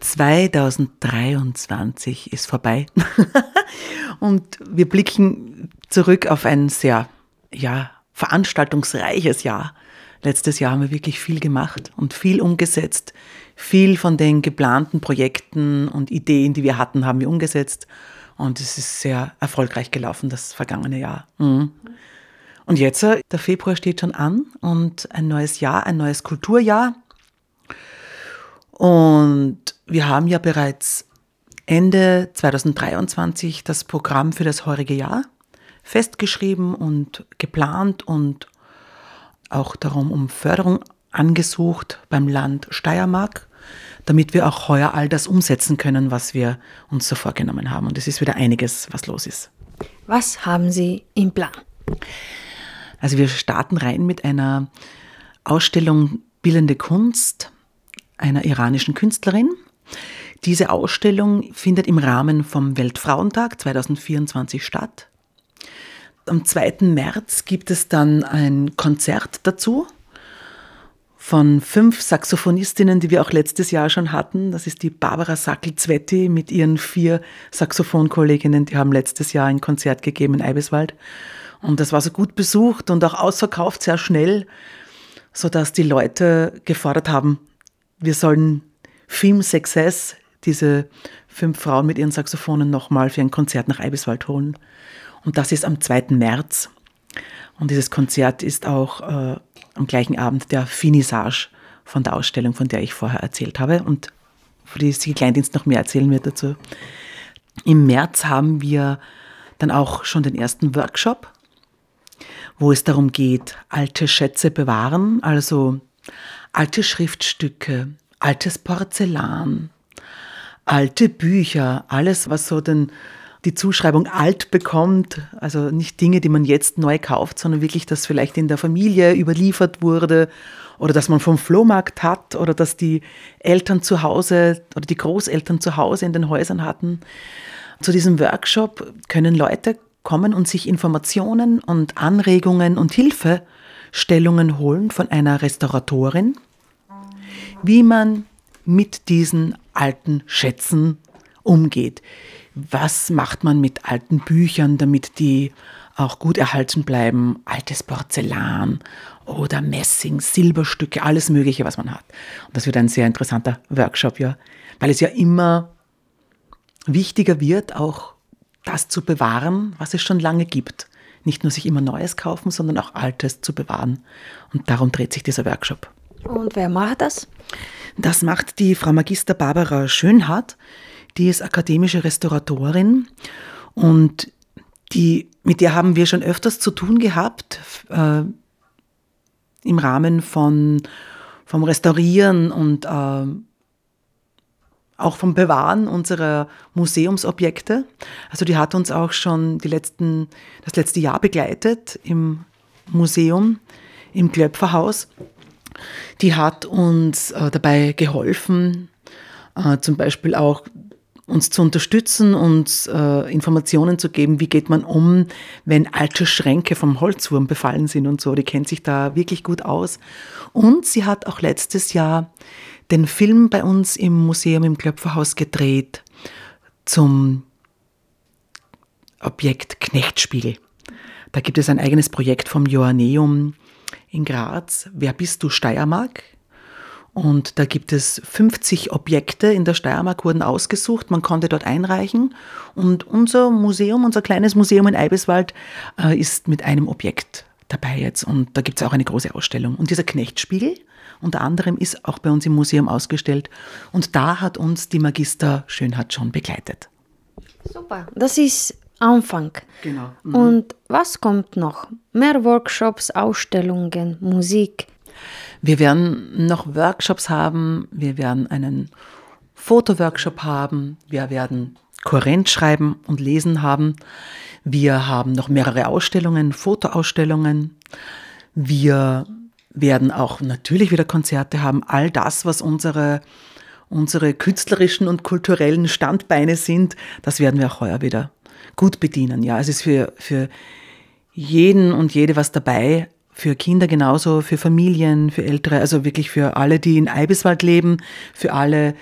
2023 ist vorbei und wir blicken zurück auf ein sehr, ja, veranstaltungsreiches Jahr. Letztes Jahr haben wir wirklich viel gemacht und viel umgesetzt. Viel von den geplanten Projekten und Ideen, die wir hatten, haben wir umgesetzt. Und es ist sehr erfolgreich gelaufen, das vergangene Jahr. Mhm. Und jetzt, äh, der Februar steht schon an und ein neues Jahr, ein neues Kulturjahr. Und wir haben ja bereits Ende 2023 das Programm für das heurige Jahr festgeschrieben und geplant und auch darum um Förderung angesucht beim Land Steiermark, damit wir auch heuer all das umsetzen können, was wir uns so vorgenommen haben. Und es ist wieder einiges, was los ist. Was haben Sie im Plan? Also wir starten rein mit einer Ausstellung Bildende Kunst einer iranischen Künstlerin. Diese Ausstellung findet im Rahmen vom Weltfrauentag 2024 statt. Am 2. März gibt es dann ein Konzert dazu von fünf Saxophonistinnen, die wir auch letztes Jahr schon hatten. Das ist die Barbara Sackel-Zwetti mit ihren vier Saxophonkolleginnen. Die haben letztes Jahr ein Konzert gegeben in Eibeswald. Und das war so gut besucht und auch ausverkauft, sehr schnell, sodass die Leute gefordert haben, wir sollen Film Success, diese fünf Frauen mit ihren Saxophonen, nochmal für ein Konzert nach Eibiswald holen. Und das ist am 2. März. Und dieses Konzert ist auch äh, am gleichen Abend der Finissage von der Ausstellung, von der ich vorher erzählt habe. Und für die Sie Kleindienst noch mehr erzählen wird dazu. Im März haben wir dann auch schon den ersten Workshop wo es darum geht, alte Schätze bewahren, also alte Schriftstücke, altes Porzellan, alte Bücher, alles, was so den, die Zuschreibung alt bekommt, also nicht Dinge, die man jetzt neu kauft, sondern wirklich, das vielleicht in der Familie überliefert wurde oder dass man vom Flohmarkt hat oder dass die Eltern zu Hause oder die Großeltern zu Hause in den Häusern hatten. Zu diesem Workshop können Leute kommen und sich Informationen und Anregungen und Hilfestellungen holen von einer Restauratorin, wie man mit diesen alten Schätzen umgeht. Was macht man mit alten Büchern, damit die auch gut erhalten bleiben? Altes Porzellan oder Messing, Silberstücke, alles Mögliche, was man hat. Und das wird ein sehr interessanter Workshop, ja, weil es ja immer wichtiger wird, auch das zu bewahren, was es schon lange gibt. Nicht nur sich immer Neues kaufen, sondern auch Altes zu bewahren. Und darum dreht sich dieser Workshop. Und wer macht das? Das macht die Frau Magister Barbara Schönhardt. Die ist akademische Restauratorin und die, mit der haben wir schon öfters zu tun gehabt äh, im Rahmen von, vom Restaurieren und äh, auch vom Bewahren unserer Museumsobjekte. Also die hat uns auch schon die letzten, das letzte Jahr begleitet im Museum, im Klöpferhaus. Die hat uns äh, dabei geholfen, äh, zum Beispiel auch uns zu unterstützen, uns äh, Informationen zu geben, wie geht man um, wenn alte Schränke vom Holzwurm befallen sind und so. Die kennt sich da wirklich gut aus. Und sie hat auch letztes Jahr den Film bei uns im Museum im Klöpferhaus gedreht zum Objekt Knechtspiegel. Da gibt es ein eigenes Projekt vom Joanneum in Graz. Wer bist du Steiermark? Und da gibt es 50 Objekte in der Steiermark wurden ausgesucht. Man konnte dort einreichen. Und unser Museum, unser kleines Museum in Eibeswald, äh, ist mit einem Objekt dabei jetzt. Und da gibt es auch eine große Ausstellung. Und dieser Knechtspiegel, unter anderem ist auch bei uns im Museum ausgestellt. Und da hat uns die Magister Schönhardt schon begleitet. Super, das ist Anfang. Genau. Mhm. Und was kommt noch? Mehr Workshops, Ausstellungen, Musik? Wir werden noch Workshops haben, wir werden einen Fotoworkshop haben, wir werden Korrent schreiben und lesen haben. Wir haben noch mehrere Ausstellungen, Fotoausstellungen. Wir werden auch natürlich wieder Konzerte haben. All das, was unsere, unsere künstlerischen und kulturellen Standbeine sind, das werden wir auch heuer wieder gut bedienen. Ja, es ist für, für jeden und jede was dabei, für Kinder genauso, für Familien, für Ältere, also wirklich für alle, die in Eibiswald leben, für alle,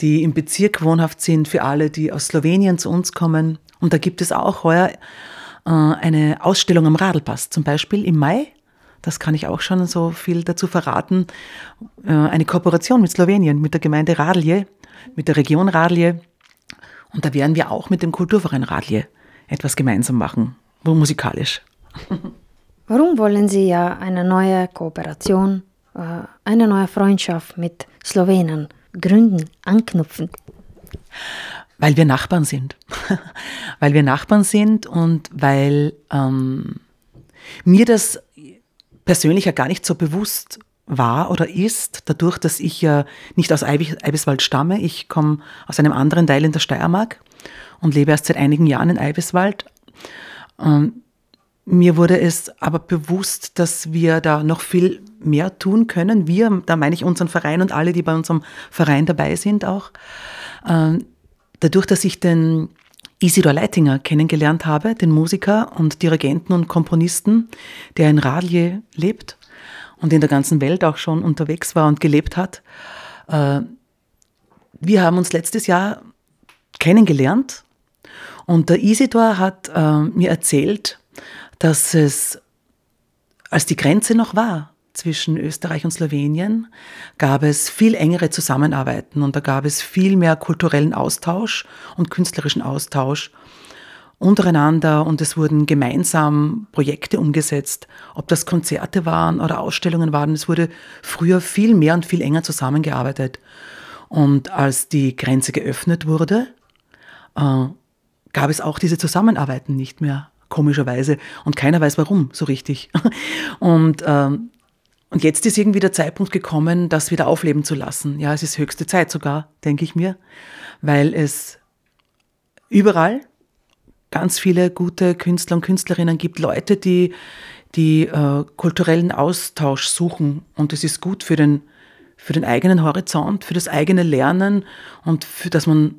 die im Bezirk wohnhaft sind, für alle, die aus Slowenien zu uns kommen. Und da gibt es auch heuer äh, eine Ausstellung am Radlpass, zum Beispiel im Mai. Das kann ich auch schon so viel dazu verraten. Äh, eine Kooperation mit Slowenien, mit der Gemeinde Radlje, mit der Region Radlje. Und da werden wir auch mit dem Kulturverein Radlje etwas gemeinsam machen, musikalisch. Warum wollen Sie ja eine neue Kooperation, äh, eine neue Freundschaft mit Slowenen gründen, anknüpfen? Weil wir Nachbarn sind. weil wir Nachbarn sind und weil ähm, mir das persönlich ja gar nicht so bewusst war oder ist, dadurch, dass ich ja nicht aus Eibiswald stamme. Ich komme aus einem anderen Teil in der Steiermark und lebe erst seit einigen Jahren in Eibiswald. Ähm, mir wurde es aber bewusst, dass wir da noch viel mehr tun können. Wir, da meine ich unseren Verein und alle, die bei unserem Verein dabei sind auch. Ähm, dadurch, dass ich den Isidor Leitinger kennengelernt habe, den Musiker und Dirigenten und Komponisten, der in Radlje lebt und in der ganzen Welt auch schon unterwegs war und gelebt hat. Äh, wir haben uns letztes Jahr kennengelernt und der Isidor hat äh, mir erzählt, dass es, als die Grenze noch war zwischen Österreich und Slowenien, gab es viel engere Zusammenarbeiten und da gab es viel mehr kulturellen Austausch und künstlerischen Austausch untereinander und es wurden gemeinsam Projekte umgesetzt, ob das Konzerte waren oder Ausstellungen waren. Es wurde früher viel mehr und viel enger zusammengearbeitet. Und als die Grenze geöffnet wurde, äh, gab es auch diese Zusammenarbeiten nicht mehr komischerweise. Und keiner weiß warum so richtig. Und, ähm, und jetzt ist irgendwie der Zeitpunkt gekommen, das wieder aufleben zu lassen. Ja, es ist höchste Zeit sogar, denke ich mir, weil es überall ganz viele gute Künstler und Künstlerinnen gibt, Leute, die, die äh, kulturellen Austausch suchen. Und es ist gut für den, für den eigenen Horizont, für das eigene Lernen und für dass man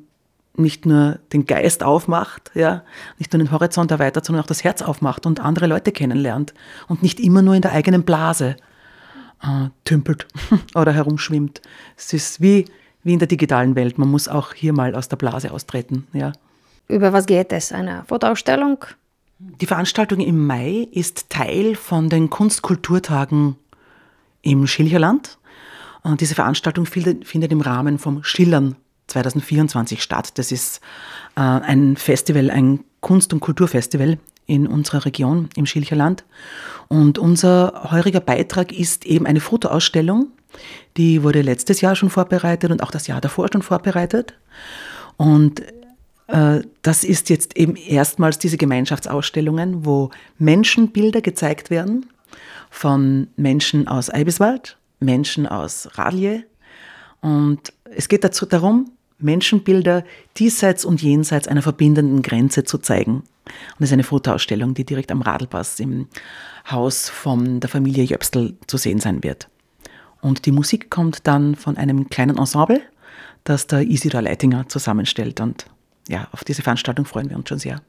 nicht nur den Geist aufmacht, ja, nicht nur den Horizont erweitert, sondern auch das Herz aufmacht und andere Leute kennenlernt und nicht immer nur in der eigenen Blase äh, tümpelt oder herumschwimmt. Es ist wie, wie in der digitalen Welt. Man muss auch hier mal aus der Blase austreten, ja. Über was geht es? Eine Fotoausstellung? Die Veranstaltung im Mai ist Teil von den Kunstkulturtagen im Schilcherland. Und diese Veranstaltung findet im Rahmen vom Schillern 2024 statt. Das ist äh, ein Festival, ein Kunst- und Kulturfestival in unserer Region im Schilcherland. Und unser heuriger Beitrag ist eben eine Fotoausstellung. Die wurde letztes Jahr schon vorbereitet und auch das Jahr davor schon vorbereitet. Und äh, das ist jetzt eben erstmals diese Gemeinschaftsausstellungen, wo Menschenbilder gezeigt werden von Menschen aus Eibiswald, Menschen aus Radlje. Und es geht dazu darum, Menschenbilder diesseits und jenseits einer verbindenden Grenze zu zeigen. Und das ist eine Fotoausstellung, die direkt am Radlpass im Haus von der Familie Jöpstel zu sehen sein wird. Und die Musik kommt dann von einem kleinen Ensemble, das der Isidor Leitinger zusammenstellt. Und ja, auf diese Veranstaltung freuen wir uns schon sehr.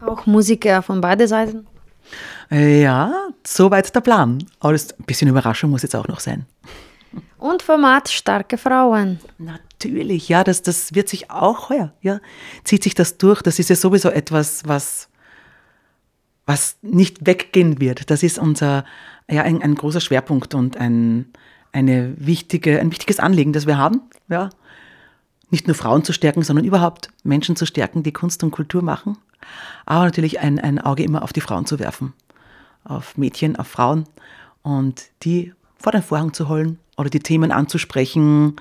Auch Musiker von beiden Seiten? Ja, soweit der Plan. Aber ein bisschen Überraschung muss jetzt auch noch sein. Und Format starke Frauen. Natürlich, ja, das, das wird sich auch heuer, ja, zieht sich das durch. Das ist ja sowieso etwas, was, was nicht weggehen wird. Das ist unser, ja, ein, ein großer Schwerpunkt und ein, eine wichtige, ein wichtiges Anliegen, das wir haben, ja. Nicht nur Frauen zu stärken, sondern überhaupt Menschen zu stärken, die Kunst und Kultur machen. Aber natürlich ein, ein Auge immer auf die Frauen zu werfen. Auf Mädchen, auf Frauen und die vor den Vorhang zu holen oder die Themen anzusprechen,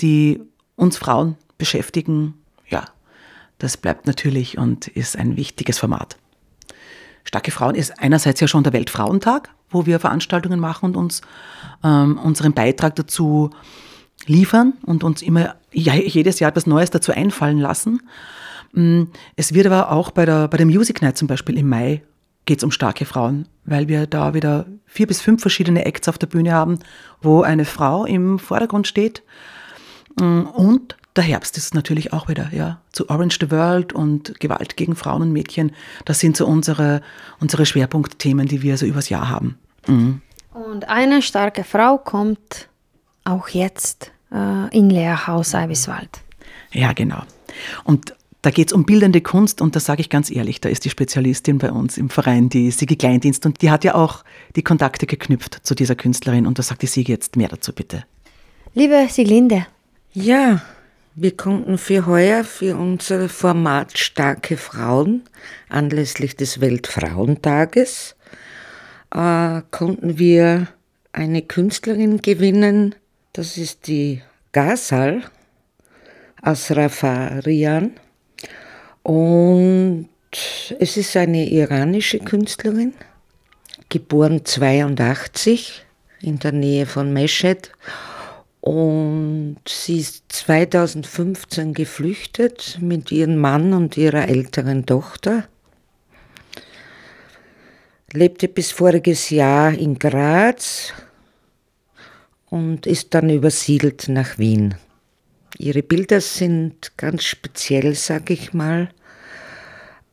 die uns Frauen beschäftigen. Ja, das bleibt natürlich und ist ein wichtiges Format. Starke Frauen ist einerseits ja schon der Weltfrauentag, wo wir Veranstaltungen machen und uns ähm, unseren Beitrag dazu liefern und uns immer ja, jedes Jahr etwas Neues dazu einfallen lassen. Mm, es wird aber auch bei der, bei der Music Night zum Beispiel im Mai geht es um starke Frauen, weil wir da wieder vier bis fünf verschiedene Acts auf der Bühne haben, wo eine Frau im Vordergrund steht. Mm, und der Herbst ist natürlich auch wieder, ja, zu Orange the World und Gewalt gegen Frauen und Mädchen. Das sind so unsere, unsere Schwerpunktthemen, die wir so übers Jahr haben. Mhm. Und eine starke Frau kommt auch jetzt äh, in Lehrhaus Eibiswald. Ja, genau. Und da geht es um bildende Kunst und da sage ich ganz ehrlich, da ist die Spezialistin bei uns im Verein, die Sigi Kleindienst und die hat ja auch die Kontakte geknüpft zu dieser Künstlerin und da sagt die Sigi jetzt mehr dazu bitte. Liebe Siglinde. Ja, wir konnten für heuer, für unser Format Starke Frauen, anlässlich des Weltfrauentages, äh, konnten wir eine Künstlerin gewinnen, das ist die Ghazal Asrafarian. Und es ist eine iranische Künstlerin, geboren 82 in der Nähe von Meshed. Und sie ist 2015 geflüchtet mit ihrem Mann und ihrer älteren Tochter. Lebte bis voriges Jahr in Graz und ist dann übersiedelt nach Wien. Ihre Bilder sind ganz speziell, sag ich mal,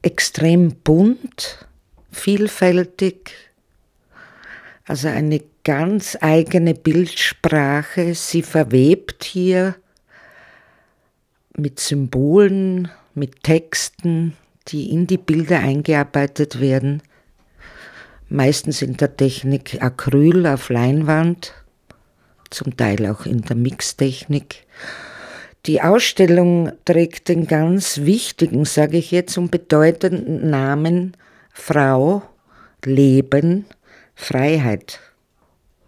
extrem bunt, vielfältig, also eine ganz eigene Bildsprache. Sie verwebt hier mit Symbolen, mit Texten, die in die Bilder eingearbeitet werden. Meistens in der Technik Acryl auf Leinwand, zum Teil auch in der Mixtechnik. Die Ausstellung trägt den ganz wichtigen, sage ich jetzt, und bedeutenden Namen Frau, Leben, Freiheit.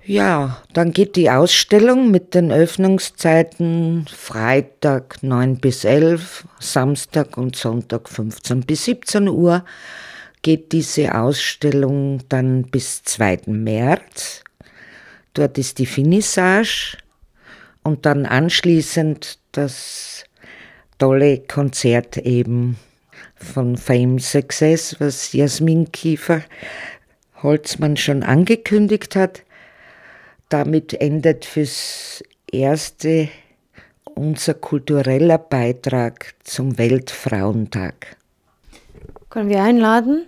Ja, dann geht die Ausstellung mit den Öffnungszeiten Freitag 9 bis 11, Samstag und Sonntag 15 bis 17 Uhr geht diese Ausstellung dann bis 2. März. Dort ist die Finissage und dann anschließend das tolle Konzert eben von Fame Success, was Jasmin Kiefer Holzmann schon angekündigt hat. Damit endet fürs Erste unser kultureller Beitrag zum Weltfrauentag. Können wir einladen?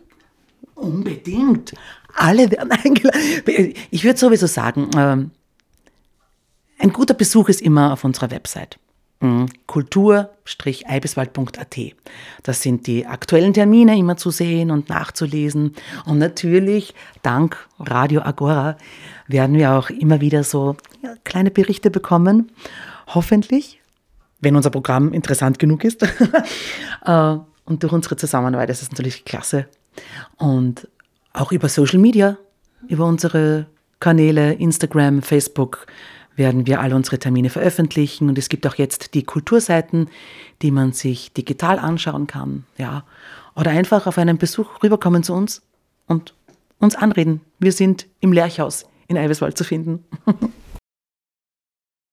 Unbedingt. Alle werden eingeladen. Ich würde sowieso sagen, ähm, ein guter Besuch ist immer auf unserer Website. Mhm. kultur-eibiswald.at. Das sind die aktuellen Termine immer zu sehen und nachzulesen. Und natürlich, dank Radio Agora, werden wir auch immer wieder so kleine Berichte bekommen. Hoffentlich, wenn unser Programm interessant genug ist. Äh, und durch unsere Zusammenarbeit ist es natürlich klasse. Und auch über Social Media, über unsere Kanäle, Instagram, Facebook, werden wir alle unsere Termine veröffentlichen und es gibt auch jetzt die Kulturseiten, die man sich digital anschauen kann, ja, oder einfach auf einen Besuch rüberkommen zu uns und uns anreden. Wir sind im Lerchhaus in Eiweswald zu finden.